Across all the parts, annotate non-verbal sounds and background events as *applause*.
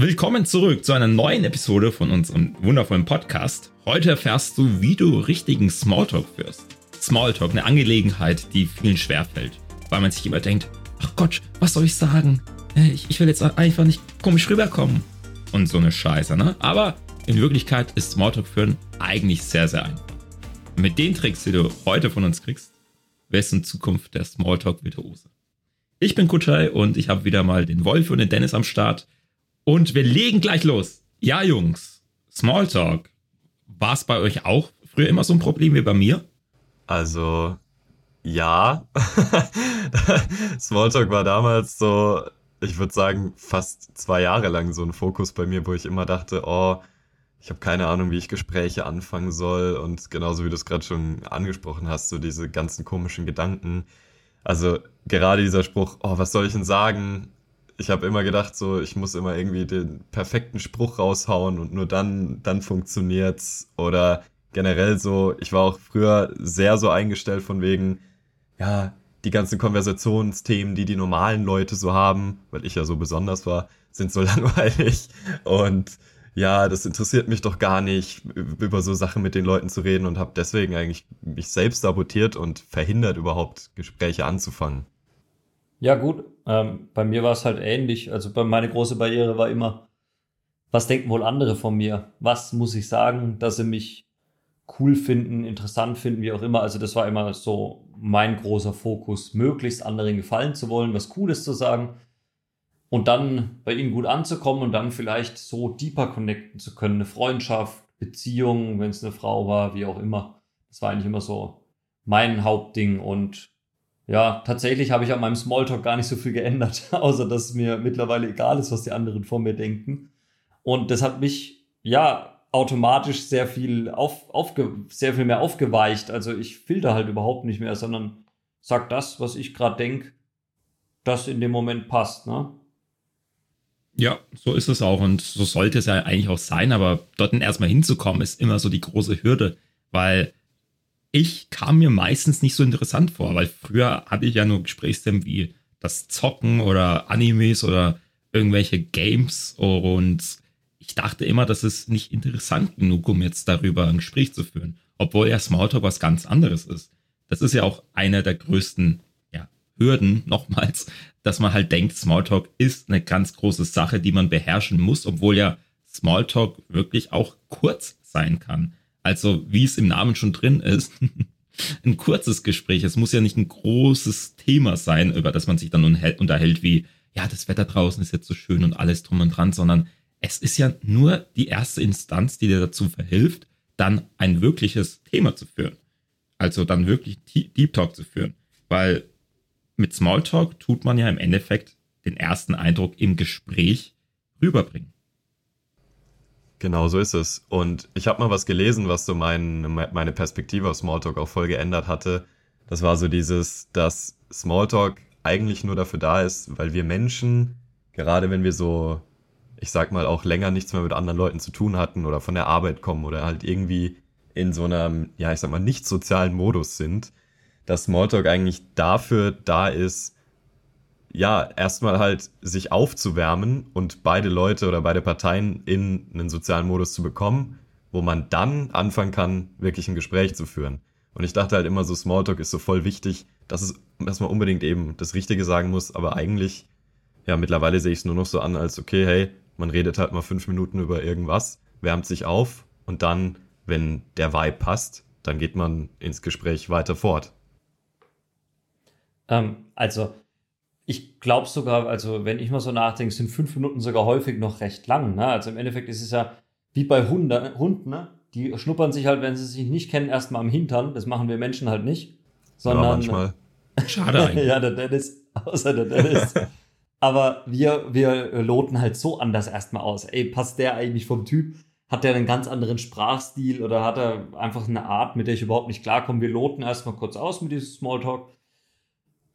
willkommen zurück zu einer neuen Episode von unserem wundervollen Podcast. Heute erfährst du, wie du richtigen Smalltalk führst. Smalltalk, eine Angelegenheit, die vielen schwerfällt, weil man sich immer denkt, ach Gott, was soll ich sagen? Äh, ich, ich will jetzt einfach nicht komisch rüberkommen. Und so eine Scheiße, ne? Aber in Wirklichkeit ist Smalltalk führen eigentlich sehr, sehr einfach. Mit den Tricks, die du heute von uns kriegst, wärst in Zukunft der Smalltalk-Virtuose. Ich bin Kutschei und ich habe wieder mal den Wolf und den Dennis am Start und wir legen gleich los. Ja, Jungs, Smalltalk. War es bei euch auch früher immer so ein Problem wie bei mir? Also, ja. *laughs* Smalltalk war damals so, ich würde sagen, fast zwei Jahre lang so ein Fokus bei mir, wo ich immer dachte, oh, ich habe keine Ahnung, wie ich Gespräche anfangen soll. Und genauso wie du es gerade schon angesprochen hast, so diese ganzen komischen Gedanken. Also gerade dieser Spruch, oh, was soll ich denn sagen? Ich habe immer gedacht, so, ich muss immer irgendwie den perfekten Spruch raushauen und nur dann, dann funktioniert's. Oder generell so, ich war auch früher sehr so eingestellt von wegen, ja, die ganzen Konversationsthemen, die die normalen Leute so haben, weil ich ja so besonders war, sind so *laughs* langweilig. Und ja, das interessiert mich doch gar nicht, über so Sachen mit den Leuten zu reden und habe deswegen eigentlich mich selbst sabotiert und verhindert überhaupt Gespräche anzufangen. Ja, gut. Ähm, bei mir war es halt ähnlich. Also bei meine große Barriere war immer, was denken wohl andere von mir? Was muss ich sagen, dass sie mich cool finden, interessant finden, wie auch immer. Also das war immer so mein großer Fokus, möglichst anderen gefallen zu wollen, was Cooles zu sagen und dann bei ihnen gut anzukommen und dann vielleicht so deeper connecten zu können, eine Freundschaft, Beziehung, wenn es eine Frau war, wie auch immer. Das war eigentlich immer so mein Hauptding und ja, tatsächlich habe ich an meinem Smalltalk gar nicht so viel geändert, *laughs* außer dass es mir mittlerweile egal ist, was die anderen von mir denken. Und das hat mich, ja, automatisch sehr viel auf, aufge, sehr viel mehr aufgeweicht. Also ich filter halt überhaupt nicht mehr, sondern sag das, was ich gerade denke, das in dem Moment passt, ne? Ja, so ist es auch und so sollte es ja eigentlich auch sein, aber dort erstmal hinzukommen ist immer so die große Hürde, weil ich kam mir meistens nicht so interessant vor, weil früher hatte ich ja nur Gesprächsthemen wie das Zocken oder Animes oder irgendwelche Games und ich dachte immer, das ist nicht interessant genug, um jetzt darüber ein Gespräch zu führen, obwohl ja Smalltalk was ganz anderes ist. Das ist ja auch einer der größten ja, Hürden, *laughs* nochmals, dass man halt denkt, Smalltalk ist eine ganz große Sache, die man beherrschen muss, obwohl ja Smalltalk wirklich auch kurz sein kann. Also, wie es im Namen schon drin ist, *laughs* ein kurzes Gespräch. Es muss ja nicht ein großes Thema sein, über das man sich dann unterhält, wie, ja, das Wetter draußen ist jetzt so schön und alles drum und dran, sondern es ist ja nur die erste Instanz, die dir dazu verhilft, dann ein wirkliches Thema zu führen. Also dann wirklich Deep Talk zu führen. Weil mit Smalltalk tut man ja im Endeffekt den ersten Eindruck im Gespräch rüberbringen. Genau so ist es. Und ich habe mal was gelesen, was so mein, meine Perspektive auf Smalltalk auch voll geändert hatte. Das war so dieses, dass Smalltalk eigentlich nur dafür da ist, weil wir Menschen, gerade wenn wir so, ich sag mal, auch länger nichts mehr mit anderen Leuten zu tun hatten oder von der Arbeit kommen oder halt irgendwie in so einem, ja, ich sag mal, nicht sozialen Modus sind, dass Smalltalk eigentlich dafür da ist, ja, erstmal halt sich aufzuwärmen und beide Leute oder beide Parteien in einen sozialen Modus zu bekommen, wo man dann anfangen kann, wirklich ein Gespräch zu führen. Und ich dachte halt immer so, Smalltalk ist so voll wichtig, dass es, dass man unbedingt eben das Richtige sagen muss, aber eigentlich, ja, mittlerweile sehe ich es nur noch so an, als okay, hey, man redet halt mal fünf Minuten über irgendwas, wärmt sich auf und dann, wenn der Vibe passt, dann geht man ins Gespräch weiter fort. Ähm, also, ich glaube sogar, also wenn ich mal so nachdenke, sind fünf Minuten sogar häufig noch recht lang. Ne? Also im Endeffekt ist es ja wie bei Hunde, Hunden, ne? die schnuppern sich halt, wenn sie sich nicht kennen, erstmal am Hintern. Das machen wir Menschen halt nicht. Sondern, ja, manchmal. Schade *laughs* eigentlich. ja, der Dennis, außer der Dennis. Aber wir, wir loten halt so anders erstmal aus. Ey, passt der eigentlich vom Typ? Hat der einen ganz anderen Sprachstil oder hat er einfach eine Art, mit der ich überhaupt nicht klarkomme? Wir loten erstmal kurz aus mit diesem Smalltalk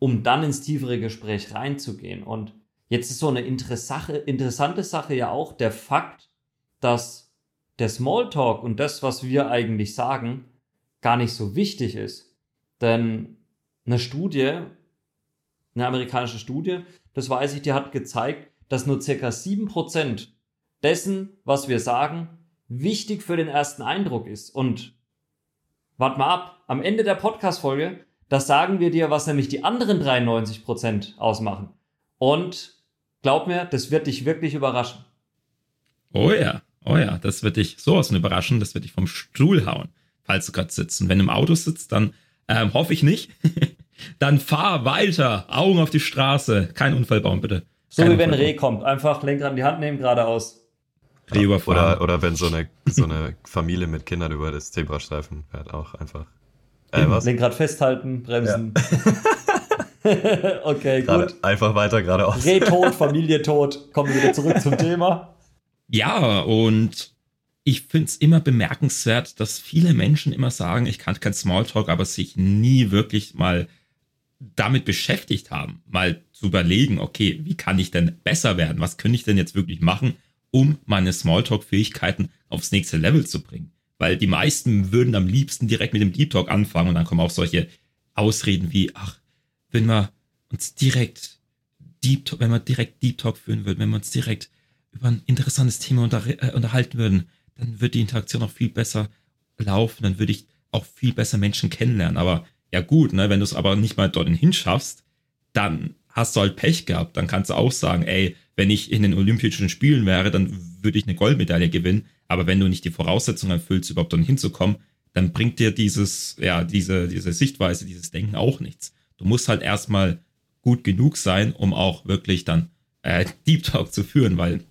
um dann ins tiefere Gespräch reinzugehen. Und jetzt ist so eine interessante Sache ja auch der Fakt, dass der Smalltalk und das, was wir eigentlich sagen, gar nicht so wichtig ist. Denn eine Studie, eine amerikanische Studie, das weiß ich, die hat gezeigt, dass nur circa 7% dessen, was wir sagen, wichtig für den ersten Eindruck ist. Und wart mal ab, am Ende der Podcast-Folge, das sagen wir dir, was nämlich die anderen 93% ausmachen. Und glaub mir, das wird dich wirklich überraschen. Oh ja, oh ja, das wird dich sowas von überraschen, das wird dich vom Stuhl hauen, falls du gerade sitzt. Und wenn du im Auto sitzt, dann ähm, hoffe ich nicht. *laughs* dann fahr weiter, Augen auf die Straße, kein Unfall bauen, bitte. So wie wenn ein Reh kommt, einfach Lenkrad in die Hand nehmen, geradeaus. Reh überfahren. Oder, oder wenn so eine, so eine Familie mit Kindern über das Zebrastreifen fährt, auch einfach. Äh, was? Lenkrad festhalten, bremsen. Ja. *laughs* okay, Gerade gut. Einfach weiter geradeaus. Reh tot, *laughs* Familie tot. Kommen wir wieder zurück zum Thema. Ja, und ich finde es immer bemerkenswert, dass viele Menschen immer sagen, ich kann kein Smalltalk, aber sich nie wirklich mal damit beschäftigt haben, mal zu überlegen, okay, wie kann ich denn besser werden? Was könnte ich denn jetzt wirklich machen, um meine Smalltalk-Fähigkeiten aufs nächste Level zu bringen? Weil die meisten würden am liebsten direkt mit dem Deep Talk anfangen und dann kommen auch solche Ausreden wie, ach, wenn wir uns direkt Deep Talk, wenn wir direkt Deep Talk führen würden, wenn wir uns direkt über ein interessantes Thema unter, äh, unterhalten würden, dann wird die Interaktion auch viel besser laufen, dann würde ich auch viel besser Menschen kennenlernen. Aber ja gut, ne, wenn du es aber nicht mal dorthin hinschaffst, dann hast du halt Pech gehabt. Dann kannst du auch sagen, ey, wenn ich in den Olympischen Spielen wäre, dann würde ich eine Goldmedaille gewinnen. Aber wenn du nicht die Voraussetzungen erfüllst, überhaupt dorthin hinzukommen, dann bringt dir dieses, ja, diese, diese Sichtweise, dieses Denken auch nichts. Du musst halt erstmal gut genug sein, um auch wirklich dann äh, *laughs* Deep Talk zu führen, weil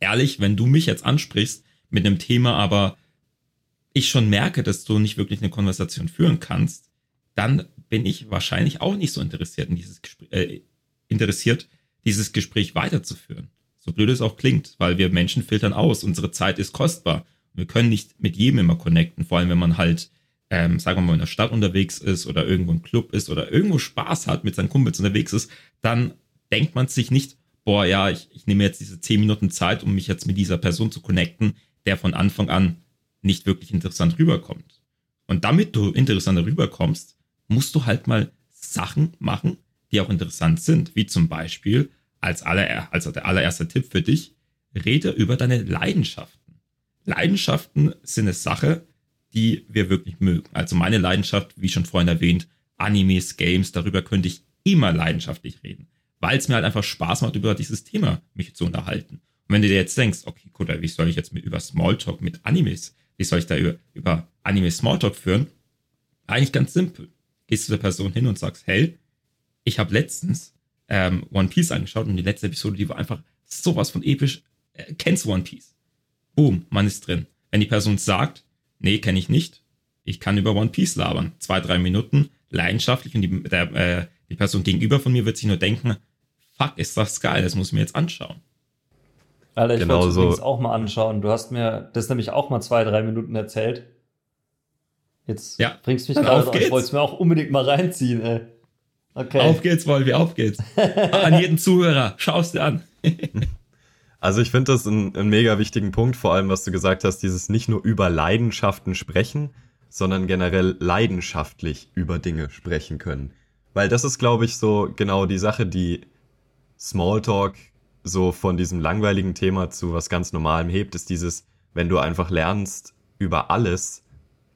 ehrlich, wenn du mich jetzt ansprichst mit einem Thema, aber ich schon merke, dass du nicht wirklich eine Konversation führen kannst, dann bin ich wahrscheinlich auch nicht so interessiert in dieses Gespräch, äh, interessiert, dieses Gespräch weiterzuführen. So blöd es auch klingt, weil wir Menschen filtern aus. Unsere Zeit ist kostbar. Wir können nicht mit jedem immer connecten, vor allem wenn man halt, ähm, sagen wir mal, in der Stadt unterwegs ist oder irgendwo im Club ist oder irgendwo Spaß hat, mit seinen Kumpels unterwegs ist, dann denkt man sich nicht, boah, ja, ich, ich nehme jetzt diese zehn Minuten Zeit, um mich jetzt mit dieser Person zu connecten, der von Anfang an nicht wirklich interessant rüberkommt. Und damit du interessanter rüberkommst, musst du halt mal Sachen machen, die auch interessant sind, wie zum Beispiel als, aller, als der allererste Tipp für dich, rede über deine Leidenschaften. Leidenschaften sind eine Sache, die wir wirklich mögen. Also meine Leidenschaft, wie schon vorhin erwähnt, Animes, Games, darüber könnte ich immer leidenschaftlich reden, weil es mir halt einfach Spaß macht, über dieses Thema mich zu unterhalten. Und wenn du dir jetzt denkst, okay, gut, wie soll ich jetzt über Smalltalk mit Animes, wie soll ich da über, über Anime Smalltalk führen? Eigentlich ganz simpel. Gehst du der Person hin und sagst, hey, ich habe letztens ähm, One Piece angeschaut und die letzte Episode, die war einfach sowas von episch. Äh, kennst One Piece? Boom, man ist drin. Wenn die Person sagt, nee, kenne ich nicht, ich kann über One Piece labern. Zwei, drei Minuten, leidenschaftlich und die, der, äh, die Person gegenüber von mir wird sich nur denken, fuck, ist das geil, das muss ich mir jetzt anschauen. Alter, ich genau wollte so. übrigens auch mal anschauen. Du hast mir das nämlich auch mal zwei, drei Minuten erzählt. Jetzt ja. bringst du mich gerade auf. Ich wollte es mir auch unbedingt mal reinziehen, ey. Okay. Auf geht's, Wolfi, auf geht's. an jeden Zuhörer, schau's dir an. *laughs* also ich finde das einen, einen mega wichtigen Punkt, vor allem was du gesagt hast, dieses nicht nur über Leidenschaften sprechen, sondern generell leidenschaftlich über Dinge sprechen können. Weil das ist, glaube ich, so genau die Sache, die Smalltalk so von diesem langweiligen Thema zu was ganz Normalem hebt, ist dieses, wenn du einfach lernst, über alles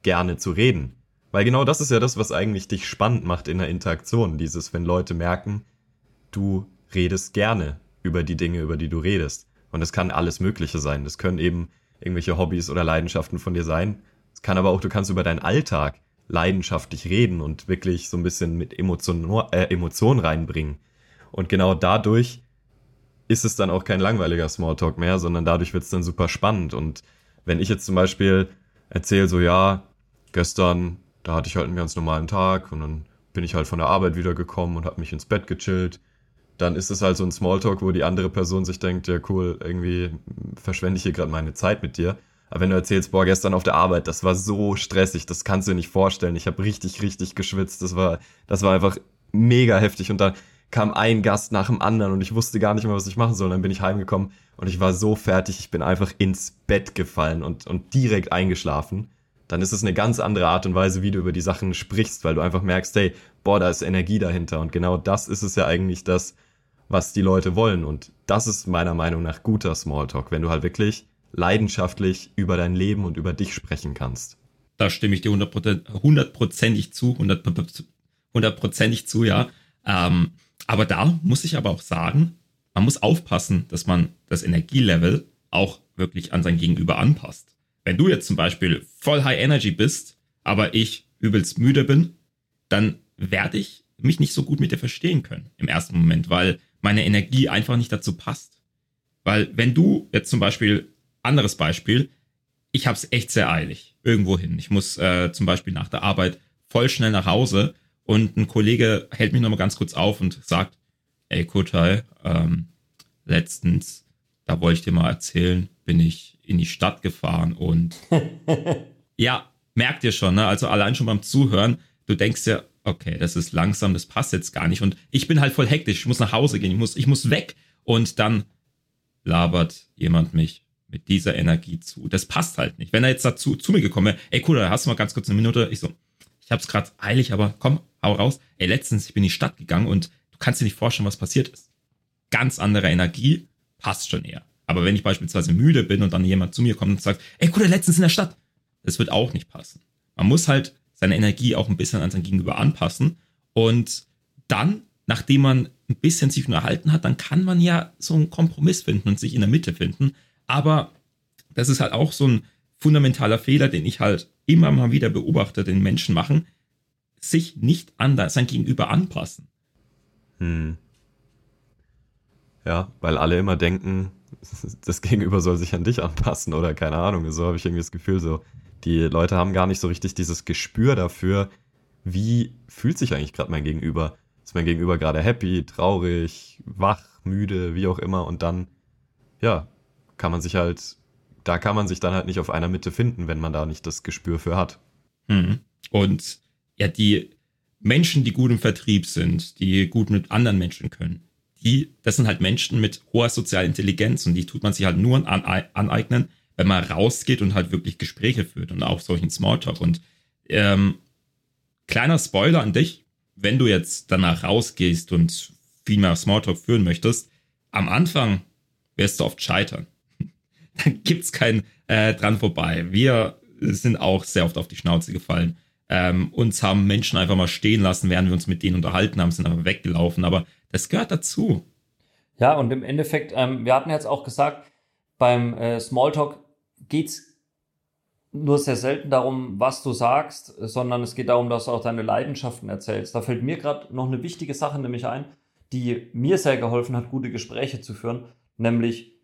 gerne zu reden. Weil genau das ist ja das, was eigentlich dich spannend macht in der Interaktion. Dieses, wenn Leute merken, du redest gerne über die Dinge, über die du redest. Und es kann alles Mögliche sein. Das können eben irgendwelche Hobbys oder Leidenschaften von dir sein. Es kann aber auch, du kannst über deinen Alltag leidenschaftlich reden und wirklich so ein bisschen mit Emotion, äh, Emotion reinbringen. Und genau dadurch ist es dann auch kein langweiliger Smalltalk mehr, sondern dadurch wird es dann super spannend. Und wenn ich jetzt zum Beispiel erzähle, so ja, gestern da hatte ich halt einen ganz normalen Tag und dann bin ich halt von der Arbeit wiedergekommen und habe mich ins Bett gechillt. Dann ist es halt so ein Smalltalk, wo die andere Person sich denkt, ja cool, irgendwie verschwende ich hier gerade meine Zeit mit dir. Aber wenn du erzählst, boah, gestern auf der Arbeit, das war so stressig, das kannst du dir nicht vorstellen. Ich habe richtig, richtig geschwitzt. Das war, das war einfach mega heftig. Und dann kam ein Gast nach dem anderen und ich wusste gar nicht mehr, was ich machen soll. Dann bin ich heimgekommen und ich war so fertig, ich bin einfach ins Bett gefallen und, und direkt eingeschlafen dann ist es eine ganz andere Art und Weise, wie du über die Sachen sprichst, weil du einfach merkst, hey, boah, da ist Energie dahinter. Und genau das ist es ja eigentlich das, was die Leute wollen. Und das ist meiner Meinung nach guter Smalltalk, wenn du halt wirklich leidenschaftlich über dein Leben und über dich sprechen kannst. Da stimme ich dir hundertprozentig zu, hundertprozentig zu, ja. Ähm, aber da muss ich aber auch sagen, man muss aufpassen, dass man das Energielevel auch wirklich an sein Gegenüber anpasst. Wenn du jetzt zum Beispiel voll High Energy bist, aber ich übelst müde bin, dann werde ich mich nicht so gut mit dir verstehen können im ersten Moment, weil meine Energie einfach nicht dazu passt. Weil wenn du jetzt zum Beispiel, anderes Beispiel, ich habe es echt sehr eilig, irgendwo hin. Ich muss äh, zum Beispiel nach der Arbeit voll schnell nach Hause und ein Kollege hält mich nochmal ganz kurz auf und sagt, ey Kotai, ähm, letztens, da wollte ich dir mal erzählen, bin ich in die Stadt gefahren und *laughs* ja, merkt ihr schon, ne? Also allein schon beim Zuhören, du denkst ja, okay, das ist langsam, das passt jetzt gar nicht. Und ich bin halt voll hektisch, ich muss nach Hause gehen, ich muss, ich muss weg. Und dann labert jemand mich mit dieser Energie zu. Das passt halt nicht. Wenn er jetzt dazu zu mir gekommen wäre, ey cool, da hast du mal ganz kurz eine Minute. Ich so, ich hab's gerade eilig, aber komm, hau raus. Ey, letztens, ich bin in die Stadt gegangen und du kannst dir nicht vorstellen, was passiert ist. Ganz andere Energie, passt schon eher. Aber wenn ich beispielsweise müde bin und dann jemand zu mir kommt und sagt, ey cool, letztens in der Stadt, das wird auch nicht passen. Man muss halt seine Energie auch ein bisschen an sein Gegenüber anpassen. Und dann, nachdem man ein bisschen sich unterhalten hat, dann kann man ja so einen Kompromiss finden und sich in der Mitte finden. Aber das ist halt auch so ein fundamentaler Fehler, den ich halt immer mal wieder beobachte, den Menschen machen, sich nicht an sein Gegenüber anpassen. Hm. Ja, weil alle immer denken, *laughs* das Gegenüber soll sich an dich anpassen oder keine Ahnung. So habe ich irgendwie das Gefühl, so die Leute haben gar nicht so richtig dieses Gespür dafür, wie fühlt sich eigentlich gerade mein Gegenüber. Ist mein Gegenüber gerade happy, traurig, wach, müde, wie auch immer. Und dann, ja, kann man sich halt, da kann man sich dann halt nicht auf einer Mitte finden, wenn man da nicht das Gespür für hat. Mhm. Und ja, die Menschen, die gut im Vertrieb sind, die gut mit anderen Menschen können, die, das sind halt Menschen mit hoher sozialer Intelligenz und die tut man sich halt nur aneignen, wenn man rausgeht und halt wirklich Gespräche führt und auch solchen Smalltalk. Und ähm, kleiner Spoiler an dich, wenn du jetzt danach rausgehst und viel mehr Smalltalk führen möchtest, am Anfang wirst du oft scheitern. *laughs* Dann gibt's kein äh, dran vorbei. Wir sind auch sehr oft auf die Schnauze gefallen. Ähm, uns haben Menschen einfach mal stehen lassen, während wir uns mit denen unterhalten haben, sind aber weggelaufen. Aber das gehört dazu. Ja, und im Endeffekt, ähm, wir hatten jetzt auch gesagt, beim äh, Smalltalk geht's nur sehr selten darum, was du sagst, sondern es geht darum, dass du auch deine Leidenschaften erzählst. Da fällt mir gerade noch eine wichtige Sache nämlich ein, die mir sehr geholfen hat, gute Gespräche zu führen, nämlich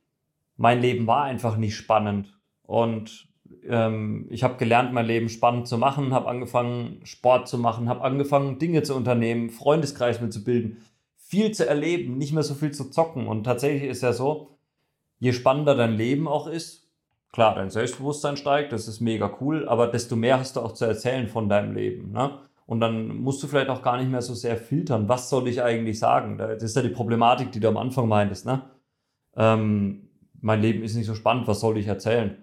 mein Leben war einfach nicht spannend und ähm, ich habe gelernt, mein Leben spannend zu machen, habe angefangen, Sport zu machen, habe angefangen, Dinge zu unternehmen, Freundeskreis mitzubilden, viel zu erleben, nicht mehr so viel zu zocken. Und tatsächlich ist ja so, je spannender dein Leben auch ist, klar, dein Selbstbewusstsein steigt, das ist mega cool, aber desto mehr hast du auch zu erzählen von deinem Leben. Ne? Und dann musst du vielleicht auch gar nicht mehr so sehr filtern, was soll ich eigentlich sagen? Das ist ja die Problematik, die du am Anfang meintest. Ne? Ähm, mein Leben ist nicht so spannend, was soll ich erzählen?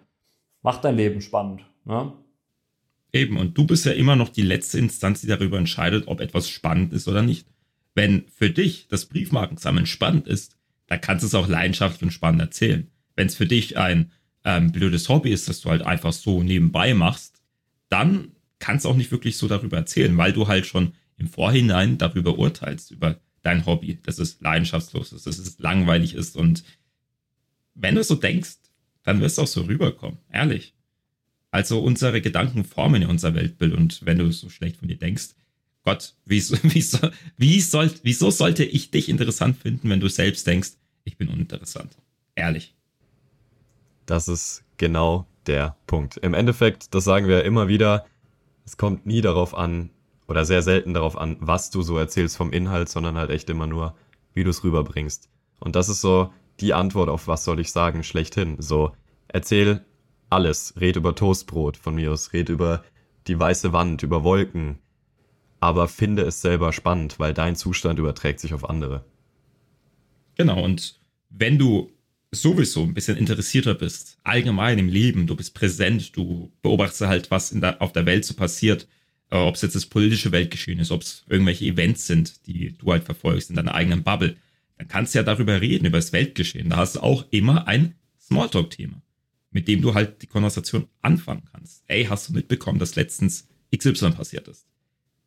Mach dein Leben spannend. Ne? Eben, und du bist ja immer noch die letzte Instanz, die darüber entscheidet, ob etwas spannend ist oder nicht. Wenn für dich das Briefmarkensammeln spannend ist, dann kannst du es auch leidenschaftlich und spannend erzählen. Wenn es für dich ein ähm, blödes Hobby ist, das du halt einfach so nebenbei machst, dann kannst du auch nicht wirklich so darüber erzählen, weil du halt schon im Vorhinein darüber urteilst, über dein Hobby, dass es leidenschaftslos ist, dass es langweilig ist. Und wenn du so denkst, dann wirst du auch so rüberkommen, ehrlich. Also unsere Gedanken formen ja unser Weltbild und wenn du so schlecht von dir denkst, Gott, wieso, *laughs* wieso, wie soll, wieso sollte ich dich interessant finden, wenn du selbst denkst, ich bin uninteressant? Ehrlich. Das ist genau der Punkt. Im Endeffekt, das sagen wir immer wieder, es kommt nie darauf an oder sehr selten darauf an, was du so erzählst vom Inhalt, sondern halt echt immer nur, wie du es rüberbringst. Und das ist so die Antwort auf was soll ich sagen, schlechthin. So, erzähl alles. Red über Toastbrot von mir aus, red über die weiße Wand, über Wolken. Aber finde es selber spannend, weil dein Zustand überträgt sich auf andere. Genau, und wenn du sowieso ein bisschen interessierter bist, allgemein im Leben, du bist präsent, du beobachtest halt, was der, auf der Welt so passiert, äh, ob es jetzt das politische Weltgeschehen ist, ob es irgendwelche Events sind, die du halt verfolgst in deiner eigenen Bubble, dann kannst du ja darüber reden, über das Weltgeschehen. Da hast du auch immer ein Smalltalk-Thema, mit dem du halt die Konversation anfangen kannst. Ey, hast du mitbekommen, dass letztens XY passiert ist?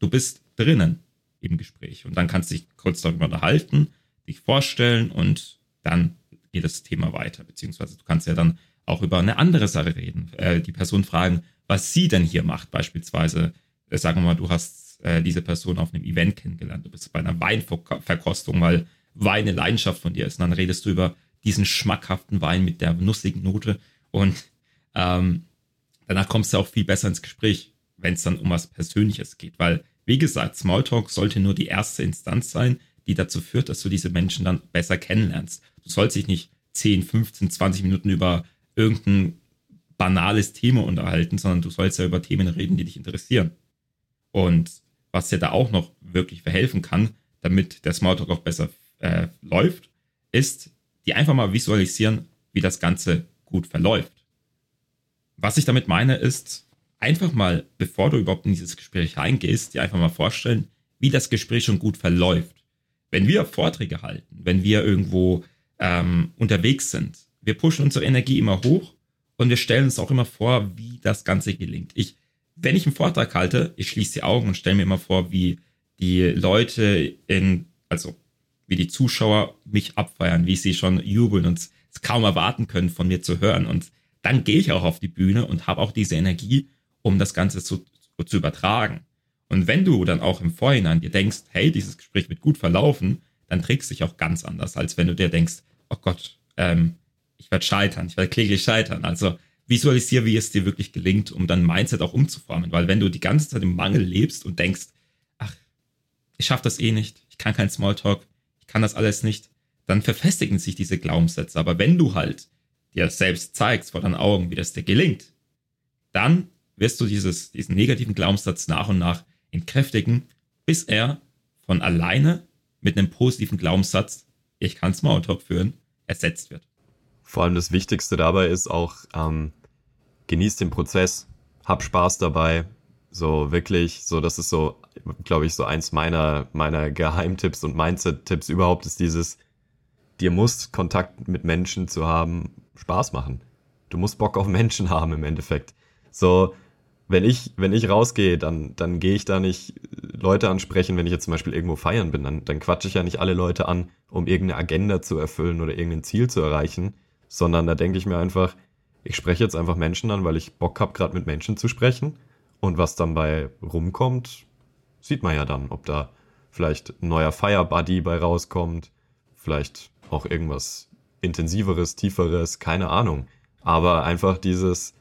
Du bist drinnen im Gespräch und dann kannst du dich kurz darüber unterhalten, dich vorstellen und dann geht das Thema weiter. Beziehungsweise du kannst ja dann auch über eine andere Sache reden. Äh, die Person fragen, was sie denn hier macht. Beispielsweise, äh, sagen wir mal, du hast äh, diese Person auf einem Event kennengelernt. Du bist bei einer Weinverkostung, weil Wein eine Leidenschaft von dir ist. Und dann redest du über diesen schmackhaften Wein mit der nussigen Note. Und ähm, danach kommst du auch viel besser ins Gespräch, wenn es dann um was Persönliches geht. Weil, wie gesagt, Smalltalk sollte nur die erste Instanz sein, die dazu führt, dass du diese Menschen dann besser kennenlernst. Du sollst dich nicht 10, 15, 20 Minuten über irgendein banales Thema unterhalten, sondern du sollst ja über Themen reden, die dich interessieren. Und was dir da auch noch wirklich verhelfen kann, damit der Smalltalk auch besser äh, läuft, ist, die einfach mal visualisieren, wie das Ganze gut verläuft. Was ich damit meine, ist, einfach mal, bevor du überhaupt in dieses Gespräch reingehst, dir einfach mal vorstellen, wie das Gespräch schon gut verläuft. Wenn wir Vorträge halten, wenn wir irgendwo ähm, unterwegs sind, wir pushen unsere Energie immer hoch und wir stellen uns auch immer vor, wie das Ganze gelingt. Ich, wenn ich einen Vortrag halte, ich schließe die Augen und stelle mir immer vor, wie die Leute in, also wie die Zuschauer mich abfeiern, wie sie schon jubeln und es kaum erwarten können, von mir zu hören. Und dann gehe ich auch auf die Bühne und habe auch diese Energie, um das Ganze zu, zu übertragen. Und wenn du dann auch im Vorhinein dir denkst, hey, dieses Gespräch wird gut verlaufen, dann trägst du dich auch ganz anders, als wenn du dir denkst, oh Gott, ähm, ich werde scheitern, ich werde kläglich scheitern. Also visualisiere, wie es dir wirklich gelingt, um dein Mindset auch umzuformen. Weil wenn du die ganze Zeit im Mangel lebst und denkst, ach, ich schaffe das eh nicht, ich kann kein Smalltalk, ich kann das alles nicht, dann verfestigen sich diese Glaubenssätze. Aber wenn du halt dir selbst zeigst vor deinen Augen, wie das dir gelingt, dann wirst du dieses, diesen negativen Glaubenssatz nach und nach entkräftigen, bis er von alleine mit einem positiven Glaubenssatz, ich kann Smalltalk führen, ersetzt wird. Vor allem das Wichtigste dabei ist auch, ähm, genieß den Prozess, hab Spaß dabei. So wirklich, so das ist so, glaube ich, so eins meiner, meiner Geheimtipps und Mindset-Tipps überhaupt ist dieses, dir muss Kontakt mit Menschen zu haben Spaß machen. Du musst Bock auf Menschen haben im Endeffekt. So, wenn ich, wenn ich rausgehe, dann, dann gehe ich da nicht Leute ansprechen, wenn ich jetzt zum Beispiel irgendwo feiern bin, dann, dann quatsche ich ja nicht alle Leute an, um irgendeine Agenda zu erfüllen oder irgendein Ziel zu erreichen, sondern da denke ich mir einfach, ich spreche jetzt einfach Menschen an, weil ich Bock habe, gerade mit Menschen zu sprechen. Und was dann bei rumkommt, sieht man ja dann, ob da vielleicht ein neuer Fire Buddy bei rauskommt, vielleicht auch irgendwas intensiveres, tieferes, keine Ahnung. Aber einfach dieses,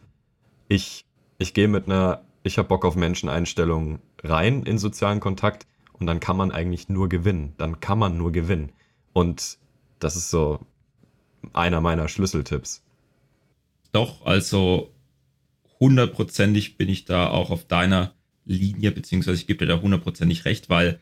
ich, ich gehe mit einer, ich habe Bock auf Menscheneinstellung rein in sozialen Kontakt und dann kann man eigentlich nur gewinnen. Dann kann man nur gewinnen. Und das ist so einer meiner Schlüsseltipps. Doch, also hundertprozentig bin ich da auch auf deiner Linie, beziehungsweise ich gebe dir da hundertprozentig recht, weil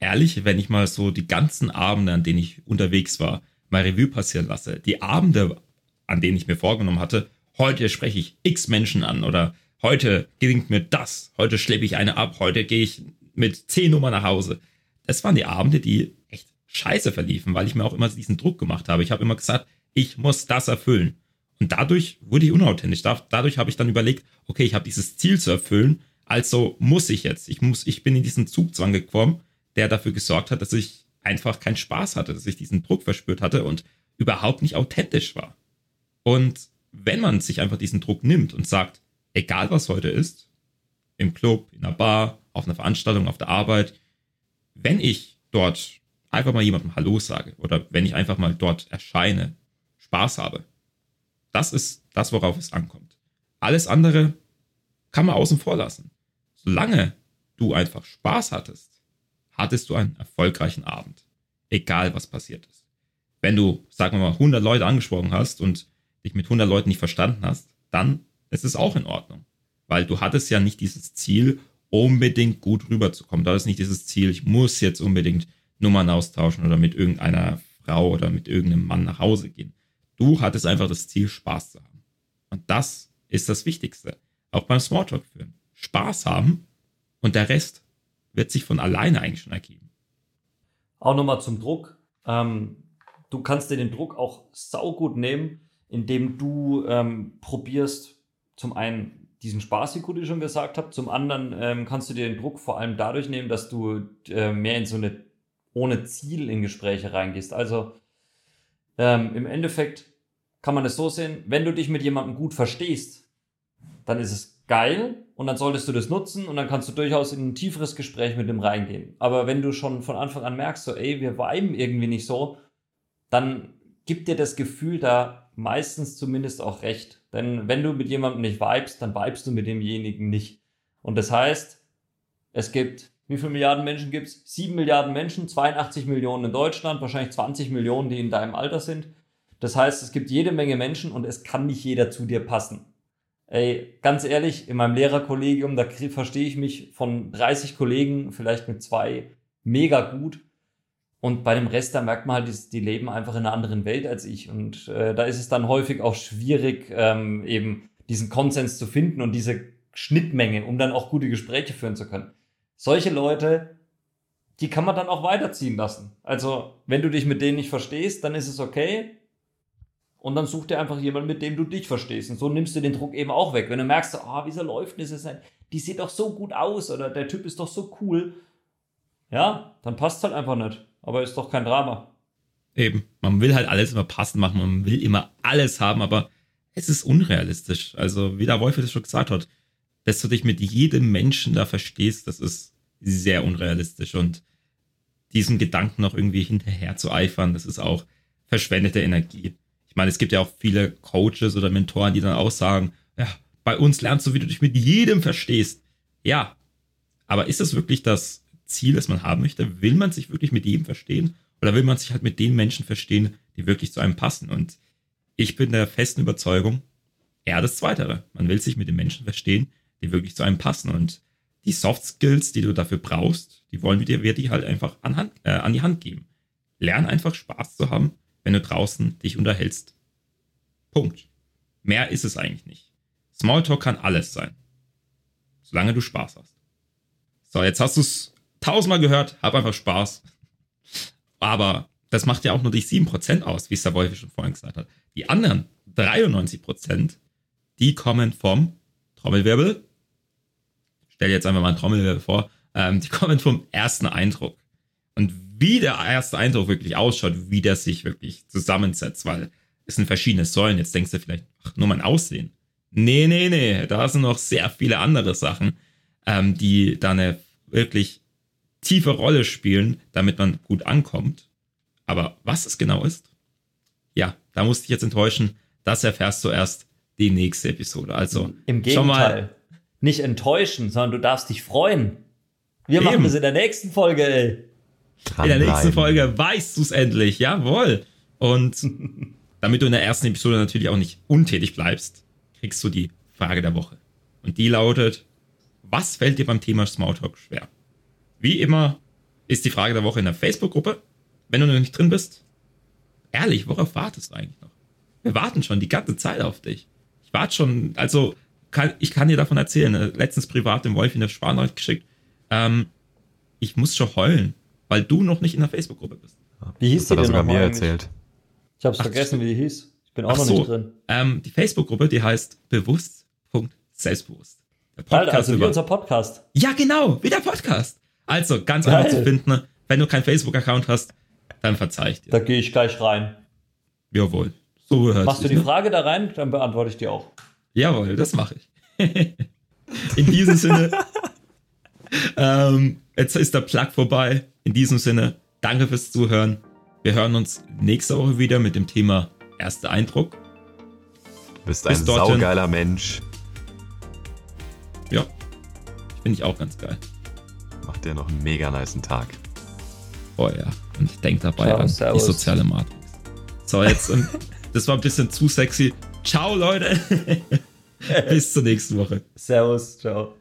ehrlich, wenn ich mal so die ganzen Abende, an denen ich unterwegs war, mal Revue passieren lasse, die Abende, an denen ich mir vorgenommen hatte, heute spreche ich x Menschen an oder heute gelingt mir das, heute schleppe ich eine ab, heute gehe ich mit zehn Nummern nach Hause. Das waren die Abende, die scheiße verliefen, weil ich mir auch immer diesen Druck gemacht habe. Ich habe immer gesagt, ich muss das erfüllen. Und dadurch wurde ich unauthentisch. Dadurch habe ich dann überlegt, okay, ich habe dieses Ziel zu erfüllen, also muss ich jetzt. Ich muss, ich bin in diesen Zugzwang gekommen, der dafür gesorgt hat, dass ich einfach keinen Spaß hatte, dass ich diesen Druck verspürt hatte und überhaupt nicht authentisch war. Und wenn man sich einfach diesen Druck nimmt und sagt, egal was heute ist, im Club, in einer Bar, auf einer Veranstaltung, auf der Arbeit, wenn ich dort einfach mal jemandem Hallo sage oder wenn ich einfach mal dort erscheine, Spaß habe. Das ist das, worauf es ankommt. Alles andere kann man außen vor lassen. Solange du einfach Spaß hattest, hattest du einen erfolgreichen Abend. Egal, was passiert ist. Wenn du, sagen wir mal, 100 Leute angesprochen hast und dich mit 100 Leuten nicht verstanden hast, dann ist es auch in Ordnung. Weil du hattest ja nicht dieses Ziel, unbedingt gut rüberzukommen. Da ist nicht dieses Ziel, ich muss jetzt unbedingt Nummern austauschen oder mit irgendeiner Frau oder mit irgendeinem Mann nach Hause gehen. Du hattest einfach das Ziel, Spaß zu haben. Und das ist das Wichtigste. Auch beim Smalltalk führen. Spaß haben und der Rest wird sich von alleine eigentlich schon ergeben. Auch nochmal zum Druck. ähm, du kannst dir den Druck auch saugut nehmen, indem du ähm, probierst, zum einen diesen Spaß, wie gut ich schon gesagt habe, zum anderen ähm, kannst du dir den Druck vor allem dadurch nehmen, dass du äh, mehr in so eine ohne Ziel in Gespräche reingehst. Also ähm, im Endeffekt kann man es so sehen, wenn du dich mit jemandem gut verstehst, dann ist es geil und dann solltest du das nutzen und dann kannst du durchaus in ein tieferes Gespräch mit dem reingehen. Aber wenn du schon von Anfang an merkst, so, ey, wir viben irgendwie nicht so, dann gibt dir das Gefühl da meistens zumindest auch recht. Denn wenn du mit jemandem nicht vibest, dann vibest du mit demjenigen nicht. Und das heißt, es gibt, wie viele Milliarden Menschen gibt es? Sieben Milliarden Menschen, 82 Millionen in Deutschland, wahrscheinlich 20 Millionen, die in deinem Alter sind. Das heißt, es gibt jede Menge Menschen und es kann nicht jeder zu dir passen. Ey, ganz ehrlich, in meinem Lehrerkollegium, da verstehe ich mich von 30 Kollegen vielleicht mit zwei mega gut. Und bei dem Rest, da merkt man halt, die, leben einfach in einer anderen Welt als ich. Und äh, da ist es dann häufig auch schwierig, ähm, eben diesen Konsens zu finden und diese Schnittmenge, um dann auch gute Gespräche führen zu können. Solche Leute, die kann man dann auch weiterziehen lassen. Also, wenn du dich mit denen nicht verstehst, dann ist es okay. Und dann such dir einfach jemanden, mit dem du dich verstehst. Und so nimmst du den Druck eben auch weg. Wenn du merkst, ah, oh, wieso läuft das? Die sieht doch so gut aus oder der Typ ist doch so cool. Ja, dann passt halt einfach nicht. Aber ist doch kein Drama. Eben. Man will halt alles immer passend machen. Man will immer alles haben, aber es ist unrealistisch. Also, wie der Wolf das schon gesagt hat, dass du dich mit jedem Menschen da verstehst, das ist sehr unrealistisch. Und diesem Gedanken noch irgendwie hinterher zu eifern, das ist auch verschwendete Energie meine, es gibt ja auch viele Coaches oder Mentoren, die dann auch sagen, ja, bei uns lernst du, wie du dich mit jedem verstehst. Ja, aber ist das wirklich das Ziel, das man haben möchte? Will man sich wirklich mit jedem verstehen? Oder will man sich halt mit den Menschen verstehen, die wirklich zu einem passen? Und ich bin der festen Überzeugung, eher das Zweitere. Man will sich mit den Menschen verstehen, die wirklich zu einem passen. Und die Soft Skills, die du dafür brauchst, die wollen wir dir, wir die halt einfach an, Hand, äh, an die Hand geben. Lern einfach Spaß zu haben wenn du draußen dich unterhältst. Punkt. Mehr ist es eigentlich nicht. Smalltalk kann alles sein. Solange du Spaß hast. So, jetzt hast du es tausendmal gehört, hab einfach Spaß. Aber das macht ja auch nur die 7% aus, wie Wolf schon vorhin gesagt hat. Die anderen 93%, die kommen vom Trommelwirbel. Stell dir jetzt einfach mal einen Trommelwirbel vor. Ähm, die kommen vom ersten Eindruck. Und wie der erste Eindruck wirklich ausschaut, wie der sich wirklich zusammensetzt, weil es sind verschiedene Säulen. Jetzt denkst du vielleicht, ach, nur mein Aussehen. Nee, nee, nee, da sind noch sehr viele andere Sachen, ähm, die da eine wirklich tiefe Rolle spielen, damit man gut ankommt. Aber was es genau ist, ja, da musste ich jetzt enttäuschen. Das erfährst du erst die nächste Episode. Also im Gegenteil, nicht enttäuschen, sondern du darfst dich freuen. Wir Eben. machen das in der nächsten Folge, ey. In der nächsten Folge weißt du es endlich. Jawohl. Und *laughs* damit du in der ersten Episode natürlich auch nicht untätig bleibst, kriegst du die Frage der Woche. Und die lautet, was fällt dir beim Thema Smalltalk schwer? Wie immer ist die Frage der Woche in der Facebook-Gruppe. Wenn du noch nicht drin bist, ehrlich, worauf wartest du eigentlich noch? Wir warten schon die ganze Zeit auf dich. Ich warte schon, also kann, ich kann dir davon erzählen. Äh, letztens privat dem Wolf in der Sparnachricht geschickt. Ähm, ich muss schon heulen weil du noch nicht in der Facebook-Gruppe bist. Wie hieß das die er sogar mir eigentlich? erzählt. Ich habe es vergessen, wie die hieß. Ich bin auch Ach noch so, nicht drin. Ähm, die Facebook-Gruppe, die heißt bewusst.selbstbewusst. Der Podcast Alter, also über... wie unser Podcast. Ja, genau, wie der Podcast. Also, ganz einfach zu finden. Wenn du keinen Facebook-Account hast, dann verzeih ich dir. Da gehe ich gleich rein. Jawohl. So hört Machst du die ne? Frage da rein, dann beantworte ich die auch. Jawohl, das mache ich. *laughs* in diesem Sinne, ähm, jetzt ist der Plug vorbei. In diesem Sinne, danke fürs Zuhören. Wir hören uns nächste Woche wieder mit dem Thema Erster Eindruck. Du bist ein saugeiler Mensch. Ja, finde ich auch ganz geil. Macht dir noch einen mega niceen Tag. Oh ja, und ich denke dabei Ciao, an servus. die soziale Matrix. So, jetzt, *laughs* das war ein bisschen zu sexy. Ciao, Leute. *laughs* Bis zur nächsten Woche. Servus, ciao.